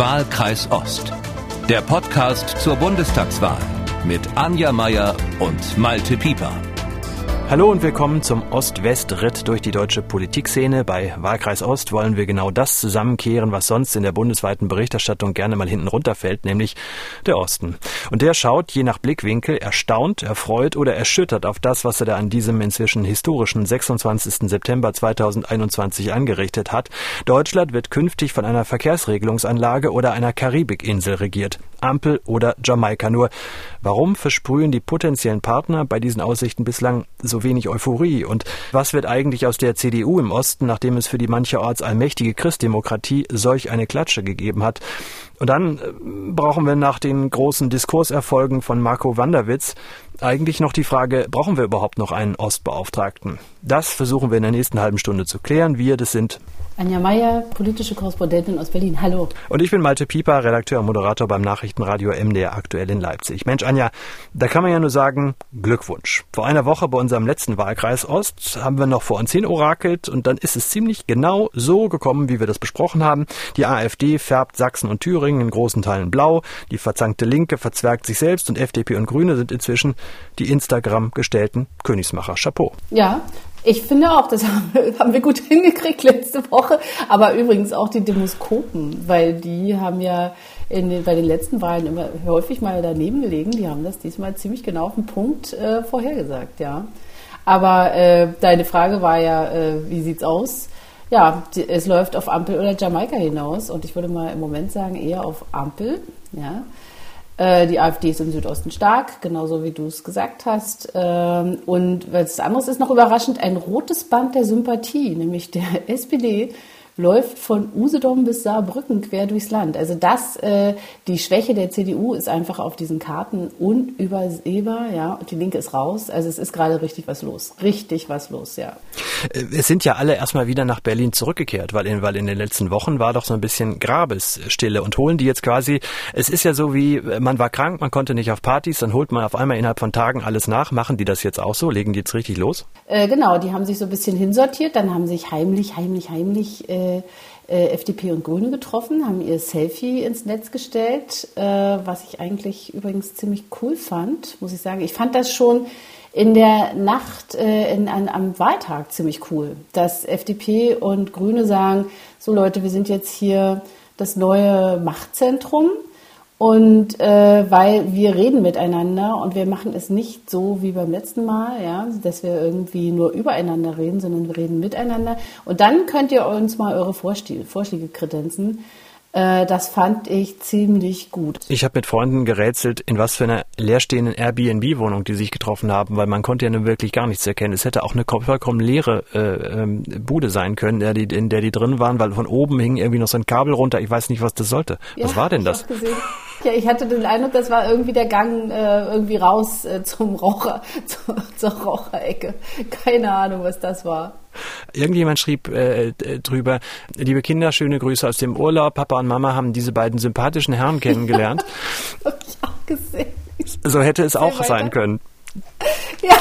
Wahlkreis Ost. Der Podcast zur Bundestagswahl mit Anja Meier und Malte Pieper. Hallo und willkommen zum Ost-West-Ritt durch die deutsche Politikszene. Bei Wahlkreis Ost wollen wir genau das zusammenkehren, was sonst in der bundesweiten Berichterstattung gerne mal hinten runterfällt, nämlich der Osten. Und der schaut je nach Blickwinkel erstaunt, erfreut oder erschüttert auf das, was er da an diesem inzwischen historischen 26. September 2021 angerichtet hat. Deutschland wird künftig von einer Verkehrsregelungsanlage oder einer Karibikinsel regiert. Ampel oder Jamaika. Nur warum versprühen die potenziellen Partner bei diesen Aussichten bislang so wenig Euphorie? Und was wird eigentlich aus der CDU im Osten, nachdem es für die mancherorts allmächtige Christdemokratie solch eine Klatsche gegeben hat? Und dann äh, brauchen wir nach den großen Diskurserfolgen von Marco Wanderwitz eigentlich noch die Frage, brauchen wir überhaupt noch einen Ostbeauftragten? Das versuchen wir in der nächsten halben Stunde zu klären. Wir, das sind Anja Meier, politische Korrespondentin aus Berlin. Hallo. Und ich bin Malte Pieper, Redakteur und Moderator beim Nachrichtenradio MDR aktuell in Leipzig. Mensch, Anja, da kann man ja nur sagen, Glückwunsch. Vor einer Woche bei unserem letzten Wahlkreis Ost haben wir noch vor uns hin orakelt und dann ist es ziemlich genau so gekommen, wie wir das besprochen haben. Die AfD färbt Sachsen und Thüringen in großen Teilen blau, die verzankte Linke verzwergt sich selbst und FDP und Grüne sind inzwischen die Instagram gestellten Königsmacher. Chapeau. Ja, ich finde auch, das haben wir gut hingekriegt letzte Woche. Aber übrigens auch die Demoskopen, weil die haben ja den, bei den letzten Wahlen immer häufig mal daneben gelegen. Die haben das diesmal ziemlich genau auf den Punkt äh, vorhergesagt, ja. Aber äh, deine Frage war ja, äh, wie sieht's aus? Ja, die, es läuft auf Ampel oder Jamaika hinaus und ich würde mal im Moment sagen eher auf Ampel, ja. Äh, die AfD ist im Südosten stark, genauso wie du es gesagt hast. Ähm, und was anderes ist noch überraschend, ein rotes Band der Sympathie, nämlich der SPD läuft von Usedom bis Saarbrücken quer durchs Land. Also das, äh, die Schwäche der CDU ist einfach auf diesen Karten unübersehbar, ja. Und die Linke ist raus. Also es ist gerade richtig was los. Richtig was los, ja. Äh, es sind ja alle erstmal wieder nach Berlin zurückgekehrt, weil in, weil in den letzten Wochen war doch so ein bisschen Grabesstille und holen die jetzt quasi, es ist ja so wie, man war krank, man konnte nicht auf Partys, dann holt man auf einmal innerhalb von Tagen alles nach. Machen die das jetzt auch so? Legen die jetzt richtig los? Äh, genau, die haben sich so ein bisschen hinsortiert, dann haben sich heimlich, heimlich, heimlich äh, äh, FDP und Grüne getroffen, haben ihr Selfie ins Netz gestellt, äh, was ich eigentlich übrigens ziemlich cool fand, muss ich sagen. Ich fand das schon in der Nacht äh, in, an, am Wahltag ziemlich cool, dass FDP und Grüne sagen, so Leute, wir sind jetzt hier das neue Machtzentrum und äh, weil wir reden miteinander und wir machen es nicht so wie beim letzten Mal, ja, dass wir irgendwie nur übereinander reden, sondern wir reden miteinander. Und dann könnt ihr uns mal eure Vorschläge, Vorschläge kredenzen. Äh, das fand ich ziemlich gut. Ich habe mit Freunden gerätselt, in was für einer leerstehenden Airbnb-Wohnung die sich getroffen haben, weil man konnte ja nun wirklich gar nichts erkennen. Es hätte auch eine vollkommen leere äh, ähm, Bude sein können, in der, die, in der die drin waren, weil von oben hing irgendwie noch so ein Kabel runter. Ich weiß nicht, was das sollte. Ja, was war denn das? Ja, ich hatte den Eindruck, das war irgendwie der Gang äh, irgendwie raus äh, zum Raucher, zu, zur Raucherecke. Keine Ahnung, was das war. Irgendjemand schrieb äh, drüber, liebe Kinder, schöne Grüße aus dem Urlaub. Papa und Mama haben diese beiden sympathischen Herren kennengelernt. Hab ich auch gesehen. So hätte es auch sein können. Ja.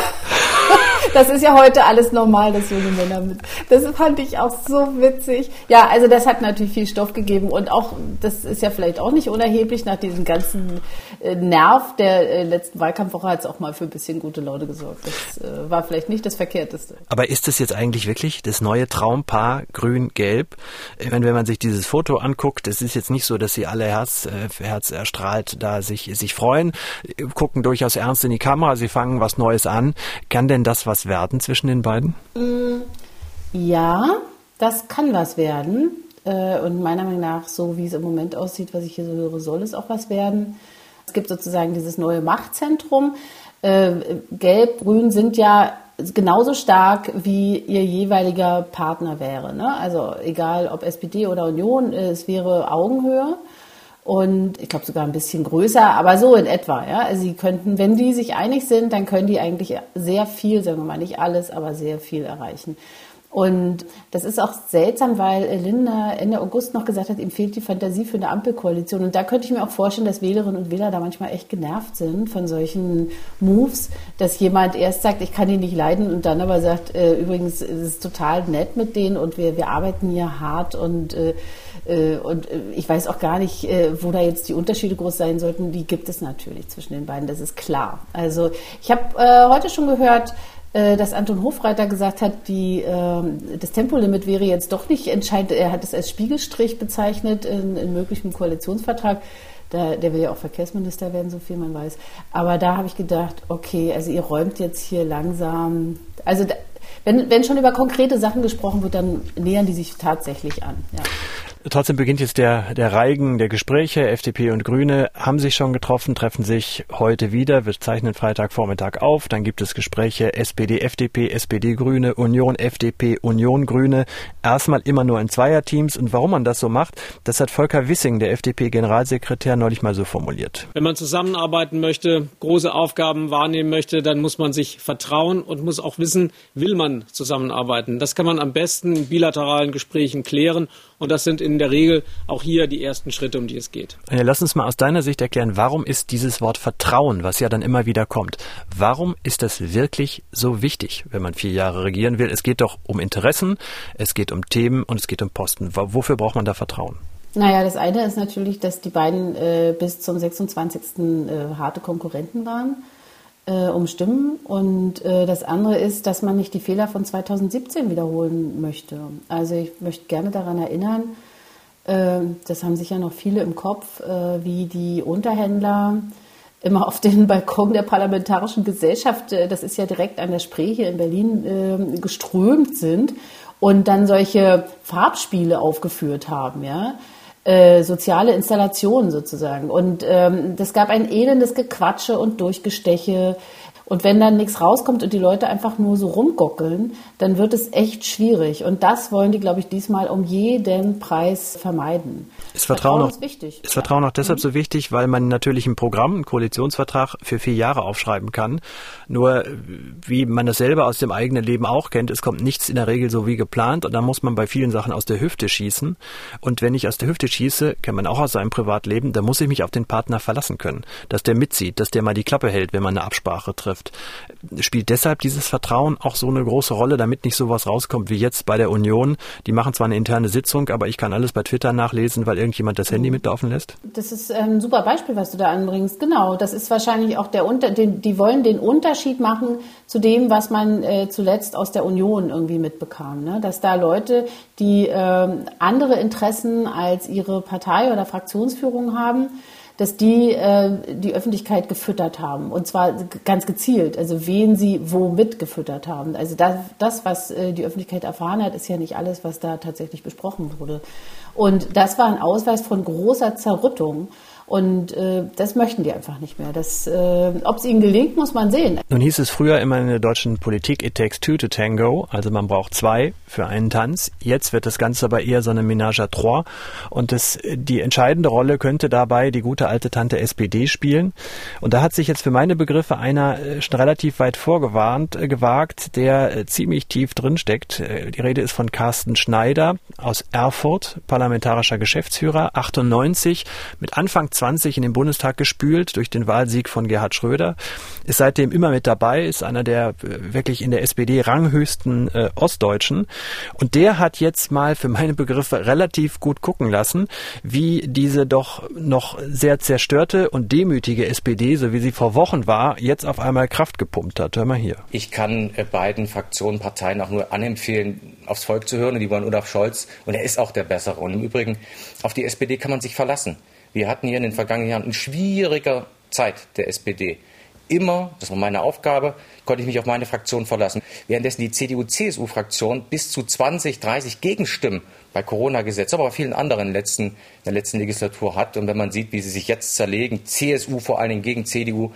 Das ist ja heute alles normal, dass junge Männer mit. Das fand ich auch so witzig. Ja, also das hat natürlich viel Stoff gegeben und auch, das ist ja vielleicht auch nicht unerheblich, nach diesem ganzen äh, Nerv der äh, letzten Wahlkampfwoche hat es auch mal für ein bisschen gute Laune gesorgt. Das äh, war vielleicht nicht das Verkehrteste. Aber ist es jetzt eigentlich wirklich das neue Traumpaar Grün-Gelb? Meine, wenn man sich dieses Foto anguckt, es ist jetzt nicht so, dass sie alle Herz, Herz erstrahlt da sich, sich freuen, gucken durchaus ernst in die Kamera, sie fangen was Neues an. Kann denn das was was werden zwischen den beiden? Mm, ja, das kann was werden. Äh, und meiner Meinung nach, so wie es im Moment aussieht, was ich hier so höre, soll es auch was werden. Es gibt sozusagen dieses neue Machtzentrum. Äh, Gelb, Grün sind ja genauso stark, wie ihr jeweiliger Partner wäre. Ne? Also egal ob SPD oder Union, es wäre Augenhöhe und ich glaube sogar ein bisschen größer, aber so in etwa. Ja? Also sie könnten, wenn die sich einig sind, dann können die eigentlich sehr viel, sagen wir mal nicht alles, aber sehr viel erreichen. Und das ist auch seltsam, weil Linda Ende August noch gesagt hat, ihm fehlt die Fantasie für eine Ampelkoalition. Und da könnte ich mir auch vorstellen, dass Wählerinnen und Wähler da manchmal echt genervt sind von solchen Moves, dass jemand erst sagt, ich kann ihn nicht leiden und dann aber sagt, äh, übrigens, es ist total nett mit denen und wir, wir arbeiten hier hart und äh, äh und äh, ich weiß auch gar nicht, äh, wo da jetzt die Unterschiede groß sein sollten. Die gibt es natürlich zwischen den beiden, das ist klar. Also ich habe äh, heute schon gehört, dass Anton Hofreiter gesagt hat, die, äh, das Tempolimit wäre jetzt doch nicht entscheidend. Er hat es als Spiegelstrich bezeichnet in, in möglichem Koalitionsvertrag. Da, der will ja auch Verkehrsminister werden, so viel man weiß. Aber da habe ich gedacht, okay, also ihr räumt jetzt hier langsam. Also da, wenn, wenn schon über konkrete Sachen gesprochen wird, dann nähern die sich tatsächlich an. Ja. Trotzdem beginnt jetzt der, der Reigen der Gespräche. FDP und Grüne haben sich schon getroffen, treffen sich heute wieder. Wir zeichnen Freitagvormittag auf. Dann gibt es Gespräche SPD, FDP, SPD, Grüne, Union, FDP, Union, Grüne. Erstmal immer nur in Zweierteams. Und warum man das so macht, das hat Volker Wissing, der FDP-Generalsekretär, neulich mal so formuliert. Wenn man zusammenarbeiten möchte, große Aufgaben wahrnehmen möchte, dann muss man sich vertrauen und muss auch wissen, will man zusammenarbeiten. Das kann man am besten in bilateralen Gesprächen klären. Und das sind in der Regel auch hier die ersten Schritte, um die es geht. Lass uns mal aus deiner Sicht erklären, warum ist dieses Wort Vertrauen, was ja dann immer wieder kommt, warum ist das wirklich so wichtig, wenn man vier Jahre regieren will? Es geht doch um Interessen, es geht um Themen und es geht um Posten. Wofür braucht man da Vertrauen? Naja, das eine ist natürlich, dass die beiden äh, bis zum 26. Äh, harte Konkurrenten waren äh, um Stimmen. Und äh, das andere ist, dass man nicht die Fehler von 2017 wiederholen möchte. Also ich möchte gerne daran erinnern, äh, das haben sicher noch viele im Kopf, äh, wie die Unterhändler immer auf den Balkon der Parlamentarischen Gesellschaft, äh, das ist ja direkt an der Spree hier in Berlin, äh, geströmt sind und dann solche Farbspiele aufgeführt haben, ja äh, soziale Installationen sozusagen. Und ähm, das gab ein elendes Gequatsche und Durchgesteche. Und wenn dann nichts rauskommt und die Leute einfach nur so rumgockeln, dann wird es echt schwierig. Und das wollen die, glaube ich, diesmal um jeden Preis vermeiden. Ist Vertrauen, Vertrauen ist wichtig. Ist Vertrauen auch deshalb mhm. so wichtig, weil man natürlich ein Programm, einen Koalitionsvertrag für vier Jahre aufschreiben kann. Nur, wie man das selber aus dem eigenen Leben auch kennt, es kommt nichts in der Regel so wie geplant und dann muss man bei vielen Sachen aus der Hüfte schießen. Und wenn ich aus der Hüfte schieße, kennt man auch aus seinem Privatleben, dann muss ich mich auf den Partner verlassen können. Dass der mitzieht, dass der mal die Klappe hält, wenn man eine Absprache trifft. Spielt deshalb dieses Vertrauen auch so eine große Rolle, damit nicht sowas rauskommt wie jetzt bei der Union. Die machen zwar eine interne Sitzung, aber ich kann alles bei Twitter nachlesen, weil irgendjemand das Handy mitlaufen lässt? Das ist ein super Beispiel, was du da anbringst. Genau, das ist wahrscheinlich auch der Unter, den, die wollen den Unterschied machen zu dem, was man äh, zuletzt aus der Union irgendwie mitbekam. Ne? Dass da Leute, die äh, andere Interessen als ihre Partei oder Fraktionsführung haben, dass die äh, die Öffentlichkeit gefüttert haben. Und zwar ganz gezielt, also wen sie womit gefüttert haben. Also das, das was äh, die Öffentlichkeit erfahren hat, ist ja nicht alles, was da tatsächlich besprochen wurde. Und das war ein Ausweis von großer Zerrüttung. Und äh, das möchten die einfach nicht mehr. Das, äh, Ob es ihnen gelingt, muss man sehen. Nun hieß es früher immer in der deutschen Politik, it takes two to tango, also man braucht zwei für einen Tanz. Jetzt wird das Ganze aber eher so eine Ménage à trois. Und das, die entscheidende Rolle könnte dabei die gute alte Tante SPD spielen. Und da hat sich jetzt für meine Begriffe einer äh, schon relativ weit vorgewarnt, äh, gewagt, der äh, ziemlich tief drinsteckt. Die Rede ist von Carsten Schneider aus Erfurt, parlamentarischer Geschäftsführer, 98, mit Anfang 20 in den Bundestag gespült durch den Wahlsieg von Gerhard Schröder, ist seitdem immer mit dabei, ist einer der äh, wirklich in der SPD ranghöchsten äh, Ostdeutschen. Und der hat jetzt mal für meine Begriffe relativ gut gucken lassen, wie diese doch noch sehr zerstörte und demütige SPD, so wie sie vor Wochen war, jetzt auf einmal Kraft gepumpt hat. Hör mal hier. Ich kann äh, beiden Fraktionen, Parteien auch nur anempfehlen, aufs Volk zu hören. Und die wollen Olaf Scholz. Und er ist auch der Bessere. Und im Übrigen, auf die SPD kann man sich verlassen. Wir hatten hier in den vergangenen Jahren eine schwierige Zeit der SPD. Immer, das war meine Aufgabe, konnte ich mich auf meine Fraktion verlassen. Währenddessen die CDU-CSU-Fraktion bis zu 20, 30 Gegenstimmen bei Corona-Gesetz, aber bei vielen anderen in, letzten, in der letzten Legislatur hat. Und wenn man sieht, wie sie sich jetzt zerlegen, CSU vor allen Dingen gegen CDU,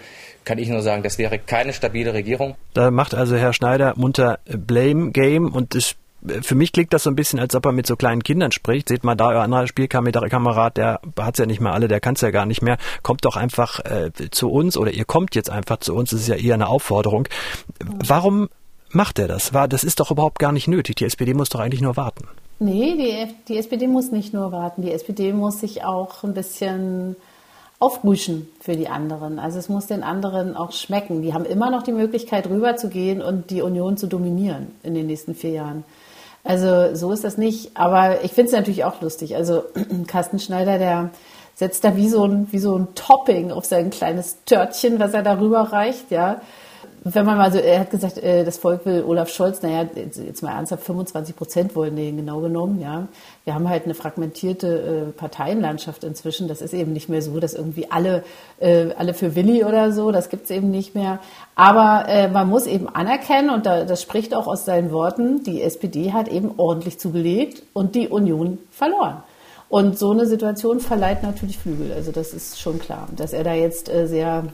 kann ich nur sagen, das wäre keine stabile Regierung. Da macht also Herr Schneider munter Blame Game und das für mich klingt das so ein bisschen, als ob er mit so kleinen Kindern spricht. Seht mal da, euer anderer Spielkamerad, der hat's ja nicht mehr alle, der kann's ja gar nicht mehr. Kommt doch einfach äh, zu uns oder ihr kommt jetzt einfach zu uns. Das ist ja eher eine Aufforderung. Warum macht er das? Das ist doch überhaupt gar nicht nötig. Die SPD muss doch eigentlich nur warten. Nee, die, die SPD muss nicht nur warten. Die SPD muss sich auch ein bisschen aufmischen für die anderen. Also es muss den anderen auch schmecken. Die haben immer noch die Möglichkeit, rüberzugehen und die Union zu dominieren in den nächsten vier Jahren. Also so ist das nicht. Aber ich finde es natürlich auch lustig. Also Carsten Schneider, der setzt da wie so ein, wie so ein Topping auf sein kleines Törtchen, was er darüber reicht, ja wenn man mal so, er hat gesagt, äh, das Volk will Olaf Scholz, naja, jetzt mal ernsthaft, 25 Prozent wollen den genau genommen, ja. Wir haben halt eine fragmentierte äh, Parteienlandschaft inzwischen. Das ist eben nicht mehr so, dass irgendwie alle, äh, alle für Willi oder so, das gibt's eben nicht mehr. Aber man muss eben anerkennen, und das spricht auch aus seinen Worten, die SPD hat eben ordentlich zugelegt und die Union verloren. Und so eine Situation verleiht natürlich Flügel. Also das ist schon klar, dass er da jetzt sehr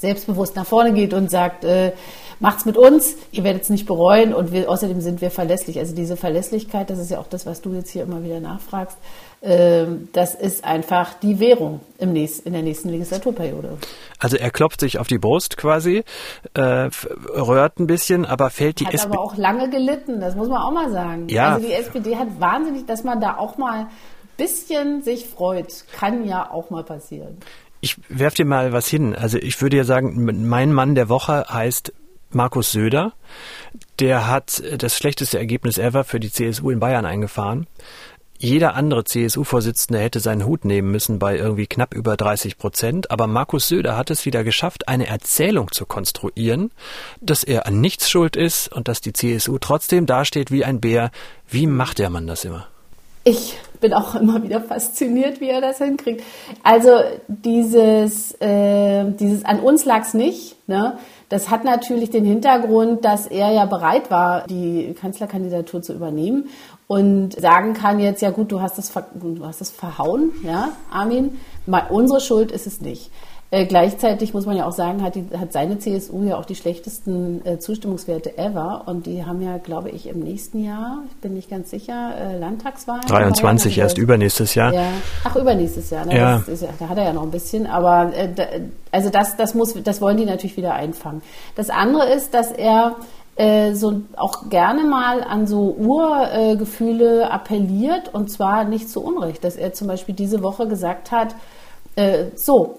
selbstbewusst nach vorne geht und sagt, äh, macht's mit uns, ihr werdet es nicht bereuen und wir, außerdem sind wir verlässlich. Also diese Verlässlichkeit, das ist ja auch das, was du jetzt hier immer wieder nachfragst, äh, das ist einfach die Währung im nächsten, in der nächsten Legislaturperiode. Also er klopft sich auf die Brust quasi, äh, röhrt ein bisschen, aber fällt die hat SPD... aber auch lange gelitten, das muss man auch mal sagen. Ja. Also die SPD hat wahnsinnig, dass man da auch mal bisschen sich freut, kann ja auch mal passieren. Ich werf dir mal was hin. Also ich würde ja sagen, mein Mann der Woche heißt Markus Söder. Der hat das schlechteste Ergebnis ever für die CSU in Bayern eingefahren. Jeder andere CSU-Vorsitzende hätte seinen Hut nehmen müssen bei irgendwie knapp über 30 Prozent. Aber Markus Söder hat es wieder geschafft, eine Erzählung zu konstruieren, dass er an nichts schuld ist und dass die CSU trotzdem dasteht wie ein Bär. Wie macht der Mann das immer? Ich bin auch immer wieder fasziniert, wie er das hinkriegt. Also dieses, äh, dieses an uns lag's nicht. Ne? Das hat natürlich den Hintergrund, dass er ja bereit war, die Kanzlerkandidatur zu übernehmen und sagen kann jetzt, ja gut, du hast das, du hast das verhauen, ja, Armin, unsere Schuld ist es nicht. Äh, gleichzeitig muss man ja auch sagen, hat, die, hat seine CSU ja auch die schlechtesten äh, Zustimmungswerte ever. Und die haben ja, glaube ich, im nächsten Jahr, ich bin nicht ganz sicher, äh, Landtagswahlen. 23 erst übernächstes Jahr. Ja. Ach, übernächstes Jahr. Ne? Ja. Ist, da hat er ja noch ein bisschen. Aber äh, da, also das, das, muss, das wollen die natürlich wieder einfangen. Das andere ist, dass er äh, so auch gerne mal an so Urgefühle appelliert und zwar nicht zu Unrecht, dass er zum Beispiel diese Woche gesagt hat, äh, so,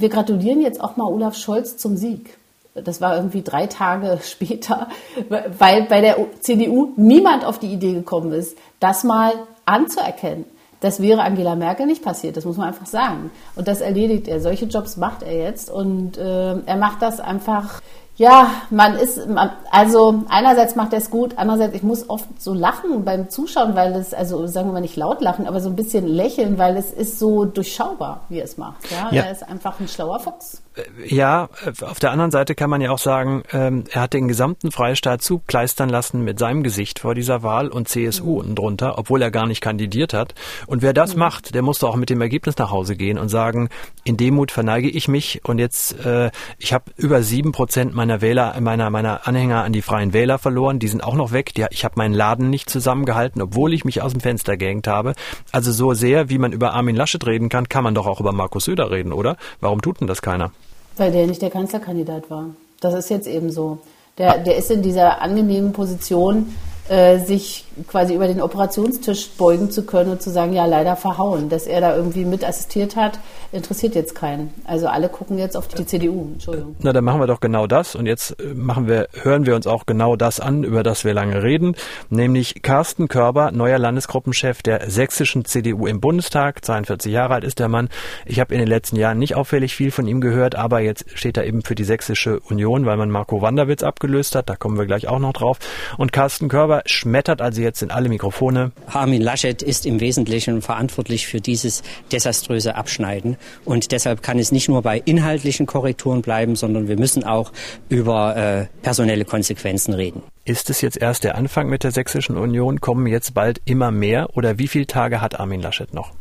wir gratulieren jetzt auch mal Olaf Scholz zum Sieg. Das war irgendwie drei Tage später, weil bei der CDU niemand auf die Idee gekommen ist, das mal anzuerkennen. Das wäre Angela Merkel nicht passiert, das muss man einfach sagen. Und das erledigt er. Solche Jobs macht er jetzt und äh, er macht das einfach ja, man ist, man, also einerseits macht er es gut, andererseits, ich muss oft so lachen beim Zuschauen, weil es, also sagen wir mal nicht laut lachen, aber so ein bisschen lächeln, weil es ist so durchschaubar, wie er es macht. Ja, ja. er ist einfach ein schlauer Fuchs. Äh, ja, äh, auf der anderen Seite kann man ja auch sagen, ähm, er hat den gesamten Freistaat zugleistern lassen mit seinem Gesicht vor dieser Wahl und CSU mhm. unten drunter, obwohl er gar nicht kandidiert hat. Und wer das mhm. macht, der muss doch auch mit dem Ergebnis nach Hause gehen und sagen, in Demut verneige ich mich und jetzt, äh, ich habe über sieben Prozent meiner meiner Wähler, meiner, meiner Anhänger an die Freien Wähler verloren. Die sind auch noch weg. Die, ich habe meinen Laden nicht zusammengehalten, obwohl ich mich aus dem Fenster gehängt habe. Also so sehr, wie man über Armin Laschet reden kann, kann man doch auch über Markus Söder reden, oder? Warum tut denn das keiner? Weil der nicht der Kanzlerkandidat war. Das ist jetzt eben so. Der, der ist in dieser angenehmen Position, äh, sich quasi über den Operationstisch beugen zu können und zu sagen, ja, leider verhauen. Dass er da irgendwie mit assistiert hat, interessiert jetzt keinen. Also alle gucken jetzt auf die CDU. Entschuldigung. Na, dann machen wir doch genau das. Und jetzt äh, machen wir, hören wir uns auch genau das an, über das wir lange reden. Nämlich Carsten Körber, neuer Landesgruppenchef der sächsischen CDU im Bundestag. 42 Jahre alt ist der Mann. Ich habe in den letzten Jahren nicht auffällig viel von ihm gehört, aber jetzt steht er eben für die Sächsische Union, weil man Marco Wanderwitz abgelöst hat. Da kommen wir gleich auch noch drauf. Und Carsten Körber schmettert also jetzt in alle Mikrofone. Armin Laschet ist im Wesentlichen verantwortlich für dieses desaströse Abschneiden. Und deshalb kann es nicht nur bei inhaltlichen Korrekturen bleiben, sondern wir müssen auch über äh, personelle Konsequenzen reden. Ist es jetzt erst der Anfang mit der Sächsischen Union? Kommen jetzt bald immer mehr? Oder wie viele Tage hat Armin Laschet noch?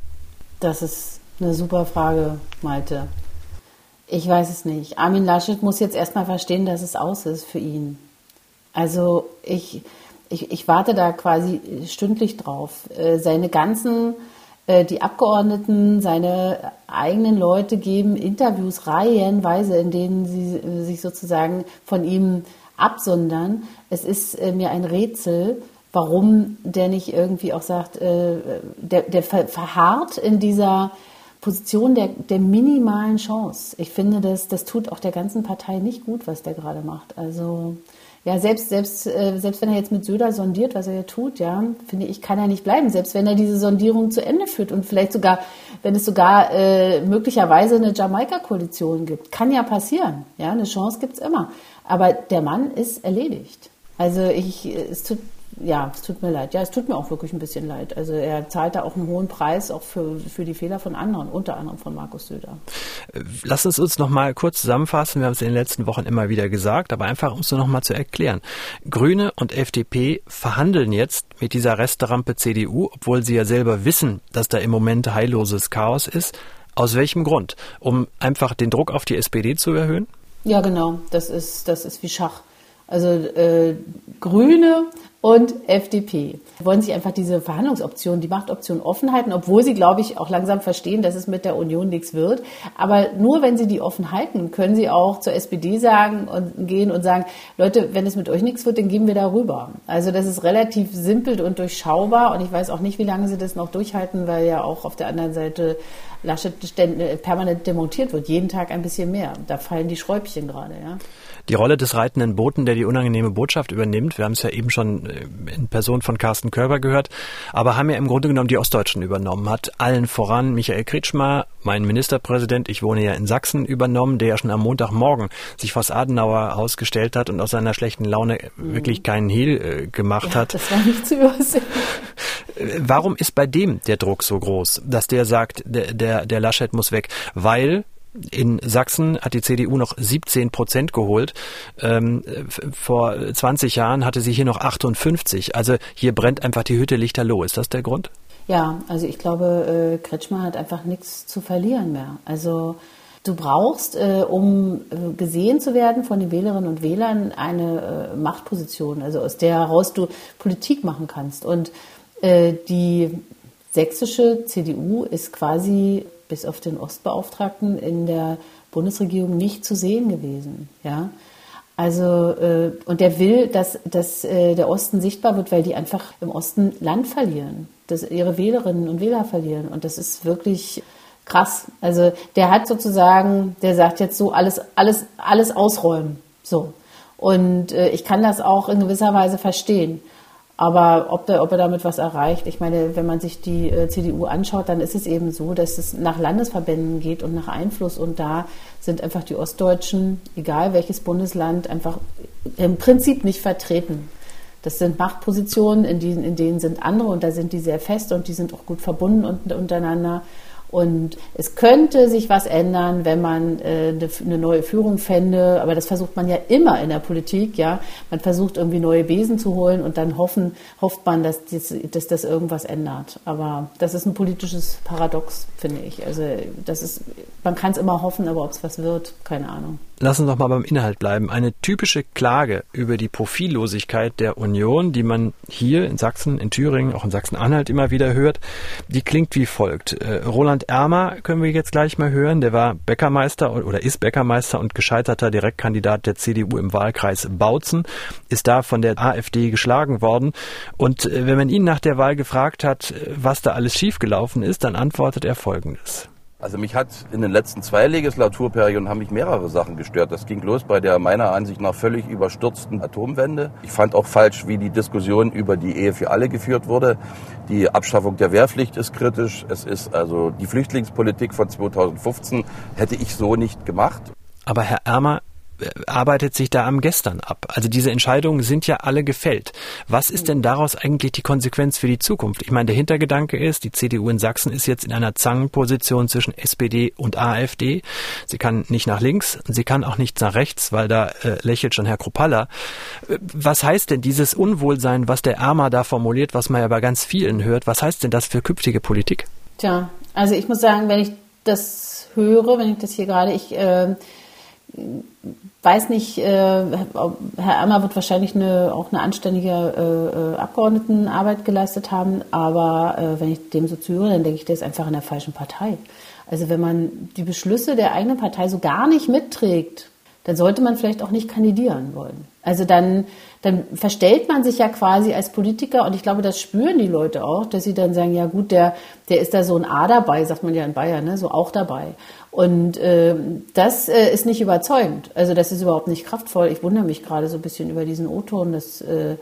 Das ist eine super Frage, Malte. Ich weiß es nicht. Armin Laschet muss jetzt erstmal verstehen, dass es aus ist für ihn. Also ich, ich, ich warte da quasi stündlich drauf. Äh, seine ganzen, äh, die Abgeordneten, seine eigenen Leute geben Interviews reihenweise, in denen sie äh, sich sozusagen von ihm absondern. Es ist äh, mir ein Rätsel, warum der nicht irgendwie auch sagt, äh, der, der verharrt in dieser Position der, der minimalen Chance. Ich finde, das, das tut auch der ganzen Partei nicht gut, was der gerade macht. Also ja, selbst, selbst, äh, selbst wenn er jetzt mit Söder sondiert, was er ja tut, ja, finde ich, kann er nicht bleiben, selbst wenn er diese Sondierung zu Ende führt und vielleicht sogar, wenn es sogar äh, möglicherweise eine Jamaika-Koalition gibt. Kann ja passieren, ja, eine Chance gibt es immer. Aber der Mann ist erledigt. Also ich, es tut ja, es tut mir leid. Ja, es tut mir auch wirklich ein bisschen leid. Also er zahlt da auch einen hohen Preis, auch für, für die Fehler von anderen, unter anderem von Markus Söder. Lass uns uns noch mal kurz zusammenfassen. Wir haben es in den letzten Wochen immer wieder gesagt, aber einfach, um es noch mal zu erklären. Grüne und FDP verhandeln jetzt mit dieser Resterampe CDU, obwohl sie ja selber wissen, dass da im Moment heilloses Chaos ist. Aus welchem Grund? Um einfach den Druck auf die SPD zu erhöhen? Ja, genau. Das ist, das ist wie Schach. Also äh, Grüne und FDP wollen sich einfach diese Verhandlungsoption, die Machtoption offen halten, obwohl sie, glaube ich, auch langsam verstehen, dass es mit der Union nichts wird. Aber nur wenn sie die offen halten, können sie auch zur SPD sagen und gehen und sagen, Leute, wenn es mit euch nichts wird, dann gehen wir darüber. Also das ist relativ simpel und durchschaubar und ich weiß auch nicht, wie lange sie das noch durchhalten, weil ja auch auf der anderen Seite Laschet permanent demontiert wird, jeden Tag ein bisschen mehr. Da fallen die Schräubchen gerade, ja. Die Rolle des reitenden Boten, der die unangenehme Botschaft übernimmt, wir haben es ja eben schon äh, in Person von Carsten Körber gehört, aber haben ja im Grunde genommen die Ostdeutschen übernommen, hat allen voran Michael Kretschmer, mein Ministerpräsident, ich wohne ja in Sachsen, übernommen, der ja schon am Montagmorgen sich vors Adenauer ausgestellt hat und aus seiner schlechten Laune mhm. wirklich keinen Hehl äh, gemacht ja, hat. Das war nicht zu übersehen. Warum ist bei dem der Druck so groß, dass der sagt, der, der, der Laschet muss weg? Weil in Sachsen hat die CDU noch 17 Prozent geholt. Ähm, vor 20 Jahren hatte sie hier noch 58. Also hier brennt einfach die Hütte lichterloh. Ist das der Grund? Ja, also ich glaube, äh, Kretschmer hat einfach nichts zu verlieren mehr. Also du brauchst, äh, um äh, gesehen zu werden von den Wählerinnen und Wählern, eine äh, Machtposition, also aus der heraus du Politik machen kannst. Und äh, die sächsische CDU ist quasi bis auf den Ostbeauftragten in der Bundesregierung nicht zu sehen gewesen. Ja? Also, äh, und der will, dass, dass äh, der Osten sichtbar wird, weil die einfach im Osten Land verlieren, dass ihre Wählerinnen und Wähler verlieren. Und das ist wirklich krass. Also, der hat sozusagen, der sagt jetzt so, alles, alles, alles ausräumen. So. Und äh, ich kann das auch in gewisser Weise verstehen. Aber ob, der, ob er damit was erreicht, ich meine, wenn man sich die äh, CDU anschaut, dann ist es eben so, dass es nach Landesverbänden geht und nach Einfluss. Und da sind einfach die Ostdeutschen, egal welches Bundesland, einfach im Prinzip nicht vertreten. Das sind Machtpositionen, in denen, in denen sind andere und da sind die sehr fest und die sind auch gut verbunden untereinander. Und es könnte sich was ändern, wenn man äh, eine neue Führung fände, aber das versucht man ja immer in der Politik, ja. Man versucht irgendwie neue Besen zu holen und dann hoffen, hofft man, dass, dies, dass das irgendwas ändert. Aber das ist ein politisches Paradox, finde ich. Also das ist, man kann es immer hoffen, aber ob es was wird, keine Ahnung. Lass uns doch mal beim Inhalt bleiben. Eine typische Klage über die Profillosigkeit der Union, die man hier in Sachsen, in Thüringen, auch in Sachsen-Anhalt immer wieder hört, die klingt wie folgt. Äh, Roland Ermer können wir jetzt gleich mal hören. Der war Bäckermeister oder ist Bäckermeister und gescheiterter Direktkandidat der CDU im Wahlkreis Bautzen, ist da von der AfD geschlagen worden. Und äh, wenn man ihn nach der Wahl gefragt hat, äh, was da alles schiefgelaufen ist, dann antwortet er Folgendes. Also mich hat in den letzten zwei Legislaturperioden haben mich mehrere Sachen gestört. Das ging los bei der meiner Ansicht nach völlig überstürzten Atomwende. Ich fand auch falsch, wie die Diskussion über die Ehe für alle geführt wurde. Die Abschaffung der Wehrpflicht ist kritisch. Es ist also die Flüchtlingspolitik von 2015 hätte ich so nicht gemacht. Aber Herr Ermer, arbeitet sich da am Gestern ab. Also diese Entscheidungen sind ja alle gefällt. Was ist denn daraus eigentlich die Konsequenz für die Zukunft? Ich meine, der Hintergedanke ist, die CDU in Sachsen ist jetzt in einer Zangenposition zwischen SPD und AfD. Sie kann nicht nach links, sie kann auch nicht nach rechts, weil da äh, lächelt schon Herr Kropalla. Was heißt denn dieses Unwohlsein, was der Armer da formuliert, was man ja bei ganz vielen hört, was heißt denn das für künftige Politik? Tja, also ich muss sagen, wenn ich das höre, wenn ich das hier gerade, ich äh, weiß nicht, äh, Herr Ermer wird wahrscheinlich eine, auch eine anständige äh, äh, Abgeordnetenarbeit geleistet haben, aber äh, wenn ich dem so zuhöre, dann denke ich, der ist einfach in der falschen Partei. Also wenn man die Beschlüsse der eigenen Partei so gar nicht mitträgt, dann sollte man vielleicht auch nicht kandidieren wollen. Also dann, dann verstellt man sich ja quasi als Politiker und ich glaube, das spüren die Leute auch, dass sie dann sagen, ja gut, der, der ist da so ein A dabei, sagt man ja in Bayern, ne, so auch dabei. Und äh, das äh, ist nicht überzeugend. Also das ist überhaupt nicht kraftvoll. Ich wundere mich gerade so ein bisschen über diesen O-Ton. Äh,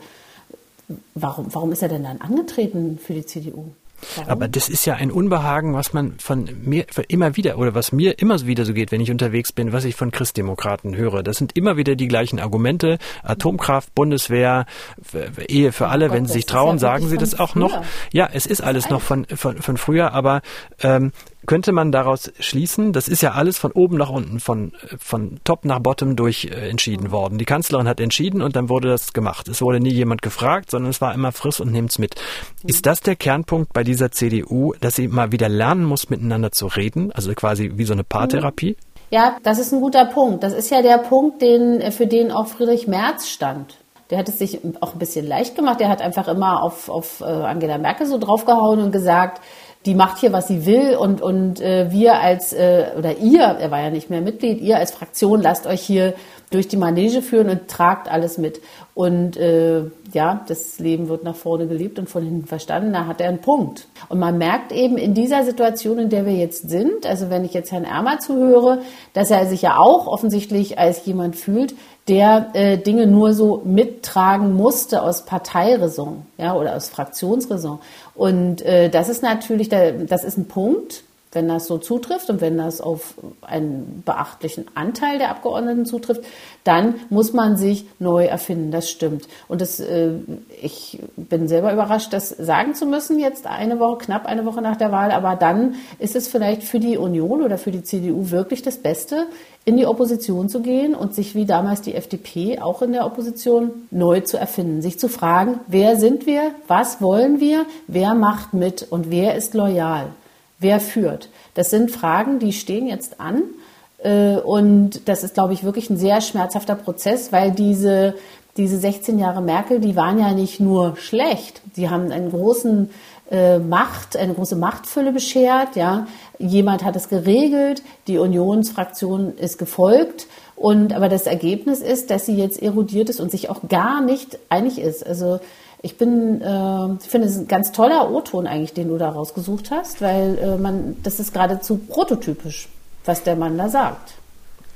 warum, warum ist er denn dann angetreten für die CDU? Warum? Aber das ist ja ein Unbehagen, was man von mir immer wieder oder was mir immer wieder so geht, wenn ich unterwegs bin, was ich von Christdemokraten höre. Das sind immer wieder die gleichen Argumente. Atomkraft, Bundeswehr, Ehe für alle. Oh Gott, wenn sie sich trauen, ja sagen sie das auch früher. noch. Ja, es ist alles noch von, von, von früher, aber ähm, könnte man daraus schließen, das ist ja alles von oben nach unten, von, von top nach bottom durch äh, entschieden worden. Die Kanzlerin hat entschieden und dann wurde das gemacht. Es wurde nie jemand gefragt, sondern es war immer friss und nimmt's mit. Ist das der Kernpunkt bei dieser CDU, dass sie mal wieder lernen muss, miteinander zu reden? Also quasi wie so eine Paartherapie? Ja, das ist ein guter Punkt. Das ist ja der Punkt, den, äh, für den auch Friedrich Merz stand. Der hat es sich auch ein bisschen leicht gemacht. Der hat einfach immer auf, auf äh, Angela Merkel so draufgehauen und gesagt, die macht hier, was sie will und, und äh, wir als, äh, oder ihr, er war ja nicht mehr Mitglied, ihr als Fraktion lasst euch hier durch die Manege führen und tragt alles mit. Und äh, ja, das Leben wird nach vorne gelebt und von hinten verstanden, da hat er einen Punkt. Und man merkt eben in dieser Situation, in der wir jetzt sind, also wenn ich jetzt Herrn Ermer zuhöre, dass er sich ja auch offensichtlich als jemand fühlt, der äh, Dinge nur so mittragen musste aus Parteiräson ja, oder aus Fraktionsräson. Und äh, das ist natürlich, der, das ist ein Punkt, wenn das so zutrifft und wenn das auf einen beachtlichen Anteil der Abgeordneten zutrifft, dann muss man sich neu erfinden. Das stimmt. Und das, äh, ich bin selber überrascht, das sagen zu müssen, jetzt eine Woche, knapp eine Woche nach der Wahl. Aber dann ist es vielleicht für die Union oder für die CDU wirklich das Beste, in die Opposition zu gehen und sich wie damals die FDP auch in der Opposition neu zu erfinden, sich zu fragen, wer sind wir, was wollen wir, wer macht mit und wer ist loyal. Wer führt? Das sind Fragen, die stehen jetzt an. Äh, und das ist, glaube ich, wirklich ein sehr schmerzhafter Prozess, weil diese, diese 16 Jahre Merkel, die waren ja nicht nur schlecht. Die haben einen großen äh, Macht, eine große Machtfülle beschert. Ja, jemand hat es geregelt, die Unionsfraktion ist gefolgt. Und aber das Ergebnis ist, dass sie jetzt erodiert ist und sich auch gar nicht einig ist. Also ich bin, äh, finde es ein ganz toller O-Ton eigentlich, den du da rausgesucht hast, weil äh, man, das ist geradezu prototypisch, was der Mann da sagt.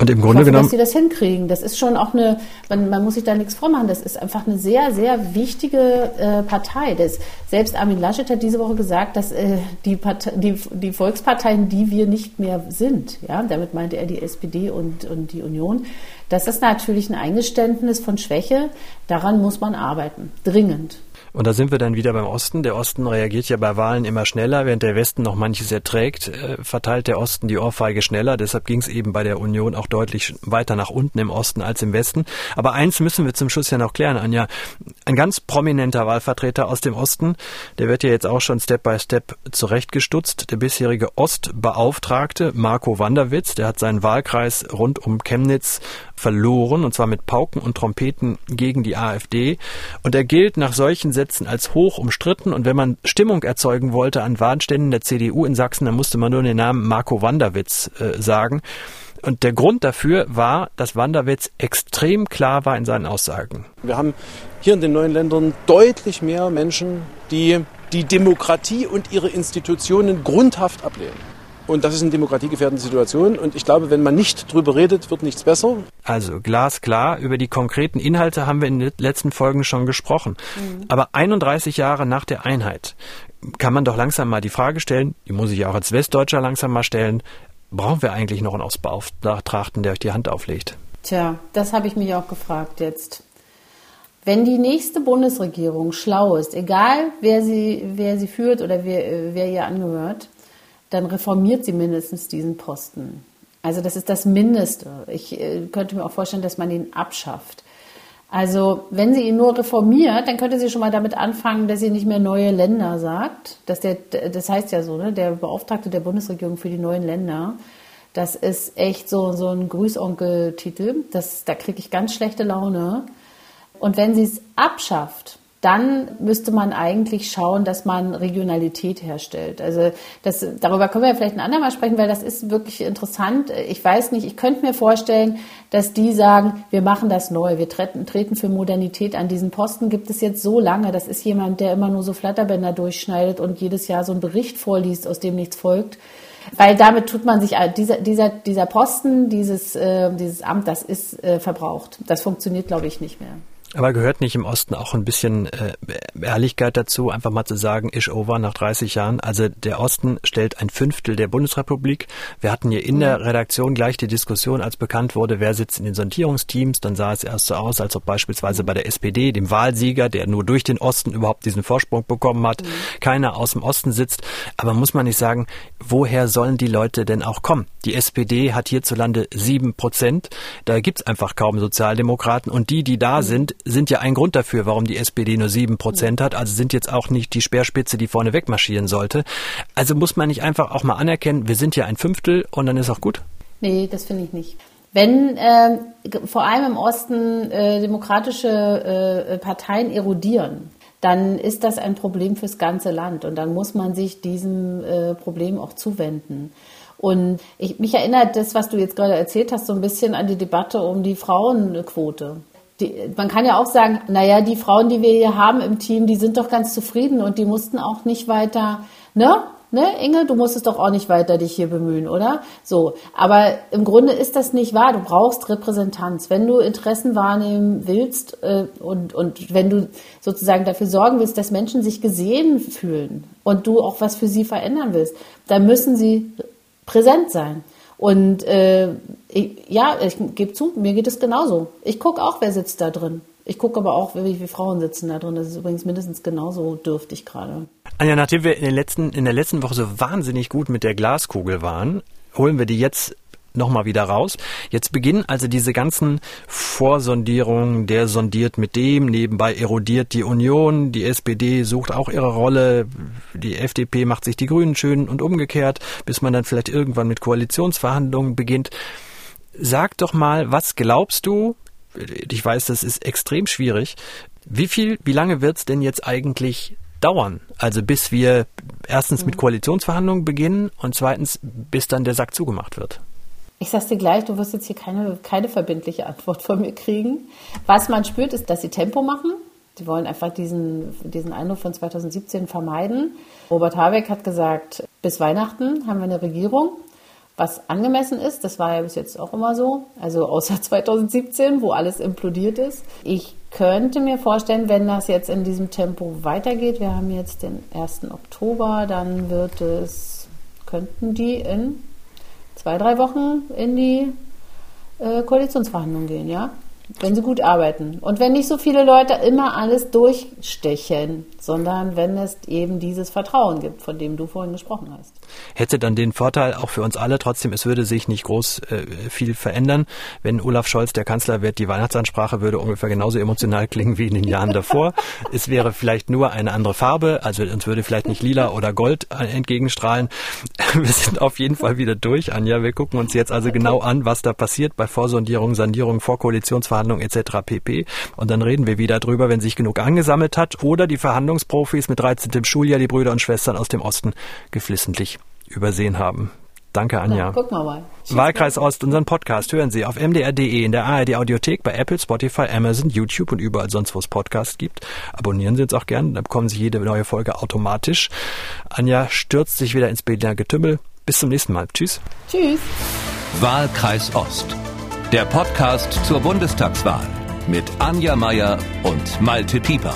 Und im Grunde hoffe, genommen. Dass sie das hinkriegen. Das ist schon auch eine, man, man muss sich da nichts vormachen. Das ist einfach eine sehr, sehr wichtige äh, Partei. Das, selbst Armin Laschet hat diese Woche gesagt, dass äh, die, Partei, die, die Volksparteien, die wir nicht mehr sind, ja, damit meinte er die SPD und, und die Union. Das ist natürlich ein Eingeständnis von Schwäche. Daran muss man arbeiten. Dringend. Und da sind wir dann wieder beim Osten. Der Osten reagiert ja bei Wahlen immer schneller, während der Westen noch manches erträgt, äh, verteilt der Osten die Ohrfeige schneller. Deshalb ging es eben bei der Union auch deutlich weiter nach unten im Osten als im Westen. Aber eins müssen wir zum Schluss ja noch klären, Anja. Ein ganz prominenter Wahlvertreter aus dem Osten, der wird ja jetzt auch schon Step by Step zurechtgestutzt. Der bisherige Ostbeauftragte Marco Wanderwitz, der hat seinen Wahlkreis rund um Chemnitz verloren, und zwar mit Pauken und Trompeten gegen die AfD. Und er gilt nach solchen Sätzen als hoch umstritten. Und wenn man Stimmung erzeugen wollte an Wahlständen der CDU in Sachsen, dann musste man nur den Namen Marco Wanderwitz äh, sagen. Und der Grund dafür war, dass Wanderwitz extrem klar war in seinen Aussagen. Wir haben hier in den neuen Ländern deutlich mehr Menschen, die die Demokratie und ihre Institutionen grundhaft ablehnen. Und das ist eine demokratiegefährdende Situation. Und ich glaube, wenn man nicht drüber redet, wird nichts besser. Also glasklar, über die konkreten Inhalte haben wir in den letzten Folgen schon gesprochen. Mhm. Aber 31 Jahre nach der Einheit kann man doch langsam mal die Frage stellen, die muss ich auch als Westdeutscher langsam mal stellen, brauchen wir eigentlich noch einen Ostbeauftragten, der euch die Hand auflegt? Tja, das habe ich mich auch gefragt jetzt. Wenn die nächste Bundesregierung schlau ist, egal wer sie, wer sie führt oder wer, wer ihr angehört, dann reformiert sie mindestens diesen Posten. Also das ist das Mindeste. Ich äh, könnte mir auch vorstellen, dass man ihn abschafft. Also wenn sie ihn nur reformiert, dann könnte sie schon mal damit anfangen, dass sie nicht mehr neue Länder sagt. Dass der, das heißt ja so, ne, der Beauftragte der Bundesregierung für die neuen Länder. Das ist echt so, so ein Grüßonkel-Titel. da kriege ich ganz schlechte Laune. Und wenn sie es abschafft, dann müsste man eigentlich schauen, dass man Regionalität herstellt. Also das, darüber können wir vielleicht ein andermal sprechen, weil das ist wirklich interessant. Ich weiß nicht, ich könnte mir vorstellen, dass die sagen, wir machen das neu, wir treten, treten für Modernität an. Diesen Posten gibt es jetzt so lange. Das ist jemand, der immer nur so Flatterbänder durchschneidet und jedes Jahr so einen Bericht vorliest, aus dem nichts folgt. Weil damit tut man sich, dieser, dieser, dieser Posten, dieses, äh, dieses Amt, das ist äh, verbraucht. Das funktioniert, glaube ich, nicht mehr. Aber gehört nicht im Osten auch ein bisschen äh, Ehrlichkeit dazu, einfach mal zu sagen, ish over nach 30 Jahren? Also der Osten stellt ein Fünftel der Bundesrepublik. Wir hatten hier in der Redaktion gleich die Diskussion, als bekannt wurde, wer sitzt in den Sondierungsteams. Dann sah es erst so aus, als ob beispielsweise bei der SPD, dem Wahlsieger, der nur durch den Osten überhaupt diesen Vorsprung bekommen hat, mhm. keiner aus dem Osten sitzt. Aber muss man nicht sagen, woher sollen die Leute denn auch kommen? Die SPD hat hierzulande sieben Prozent. Da gibt's einfach kaum Sozialdemokraten. Und die, die da mhm. sind, sind ja ein Grund dafür, warum die SPD nur sieben Prozent hat. Also sind jetzt auch nicht die Speerspitze, die vorne wegmarschieren sollte. Also muss man nicht einfach auch mal anerkennen, wir sind ja ein Fünftel und dann ist auch gut? Nee, das finde ich nicht. Wenn äh, vor allem im Osten äh, demokratische äh, Parteien erodieren, dann ist das ein Problem fürs ganze Land und dann muss man sich diesem äh, Problem auch zuwenden. Und ich, mich erinnert das, was du jetzt gerade erzählt hast, so ein bisschen an die Debatte um die Frauenquote die, man kann ja auch sagen, naja, die Frauen, die wir hier haben im Team, die sind doch ganz zufrieden und die mussten auch nicht weiter, ne? Ne, Inge, du musstest doch auch nicht weiter dich hier bemühen, oder? So. Aber im Grunde ist das nicht wahr. Du brauchst Repräsentanz. Wenn du Interessen wahrnehmen willst äh, und, und wenn du sozusagen dafür sorgen willst, dass Menschen sich gesehen fühlen und du auch was für sie verändern willst, dann müssen sie präsent sein. Und äh, ich, ja, ich gebe zu, mir geht es genauso. Ich gucke auch, wer sitzt da drin. Ich gucke aber auch, wie viele Frauen sitzen da drin. Das ist übrigens mindestens genauso dürftig gerade. Anja, nachdem wir in, letzten, in der letzten Woche so wahnsinnig gut mit der Glaskugel waren, holen wir die jetzt nochmal wieder raus. Jetzt beginnen also diese ganzen Vorsondierungen, der sondiert mit dem, nebenbei erodiert die Union, die SPD sucht auch ihre Rolle, die FDP macht sich die Grünen schön und umgekehrt, bis man dann vielleicht irgendwann mit Koalitionsverhandlungen beginnt. Sag doch mal, was glaubst du, ich weiß, das ist extrem schwierig, wie viel, wie lange wird's denn jetzt eigentlich dauern? Also bis wir erstens mit mhm. Koalitionsverhandlungen beginnen und zweitens bis dann der Sack zugemacht wird. Ich sag's dir gleich, du wirst jetzt hier keine, keine verbindliche Antwort von mir kriegen. Was man spürt, ist, dass sie Tempo machen. Sie wollen einfach diesen, diesen Eindruck von 2017 vermeiden. Robert Habeck hat gesagt, bis Weihnachten haben wir eine Regierung, was angemessen ist. Das war ja bis jetzt auch immer so. Also außer 2017, wo alles implodiert ist. Ich könnte mir vorstellen, wenn das jetzt in diesem Tempo weitergeht, wir haben jetzt den 1. Oktober, dann wird es, könnten die in zwei, drei Wochen in die äh, Koalitionsverhandlungen gehen, ja? Wenn sie gut arbeiten. Und wenn nicht so viele Leute immer alles durchstechen, sondern wenn es eben dieses Vertrauen gibt, von dem du vorhin gesprochen hast hätte dann den Vorteil auch für uns alle. Trotzdem, es würde sich nicht groß äh, viel verändern. Wenn Olaf Scholz der Kanzler wird, die Weihnachtsansprache würde ungefähr genauso emotional klingen wie in den Jahren davor. es wäre vielleicht nur eine andere Farbe, also uns würde vielleicht nicht lila oder gold äh, entgegenstrahlen. Wir sind auf jeden Fall wieder durch, Anja. Wir gucken uns jetzt also genau an, was da passiert bei Vorsondierung, Sandierung, Vorkoalitionsverhandlungen etc. pp. Und dann reden wir wieder drüber, wenn sich genug angesammelt hat oder die Verhandlungsprofis mit 13. Schuljahr, die Brüder und Schwestern aus dem Osten geflissentlich übersehen haben. Danke, Anja. Na, gucken wir mal. Wahlkreis Ost, unseren Podcast hören Sie auf mdr.de, in der ARD Audiothek, bei Apple, Spotify, Amazon, YouTube und überall sonst, wo es Podcasts gibt. Abonnieren Sie uns auch gern, dann bekommen Sie jede neue Folge automatisch. Anja stürzt sich wieder ins Berliner Getümmel. Bis zum nächsten Mal. Tschüss. Tschüss. Wahlkreis Ost. Der Podcast zur Bundestagswahl mit Anja Meier und Malte Pieper.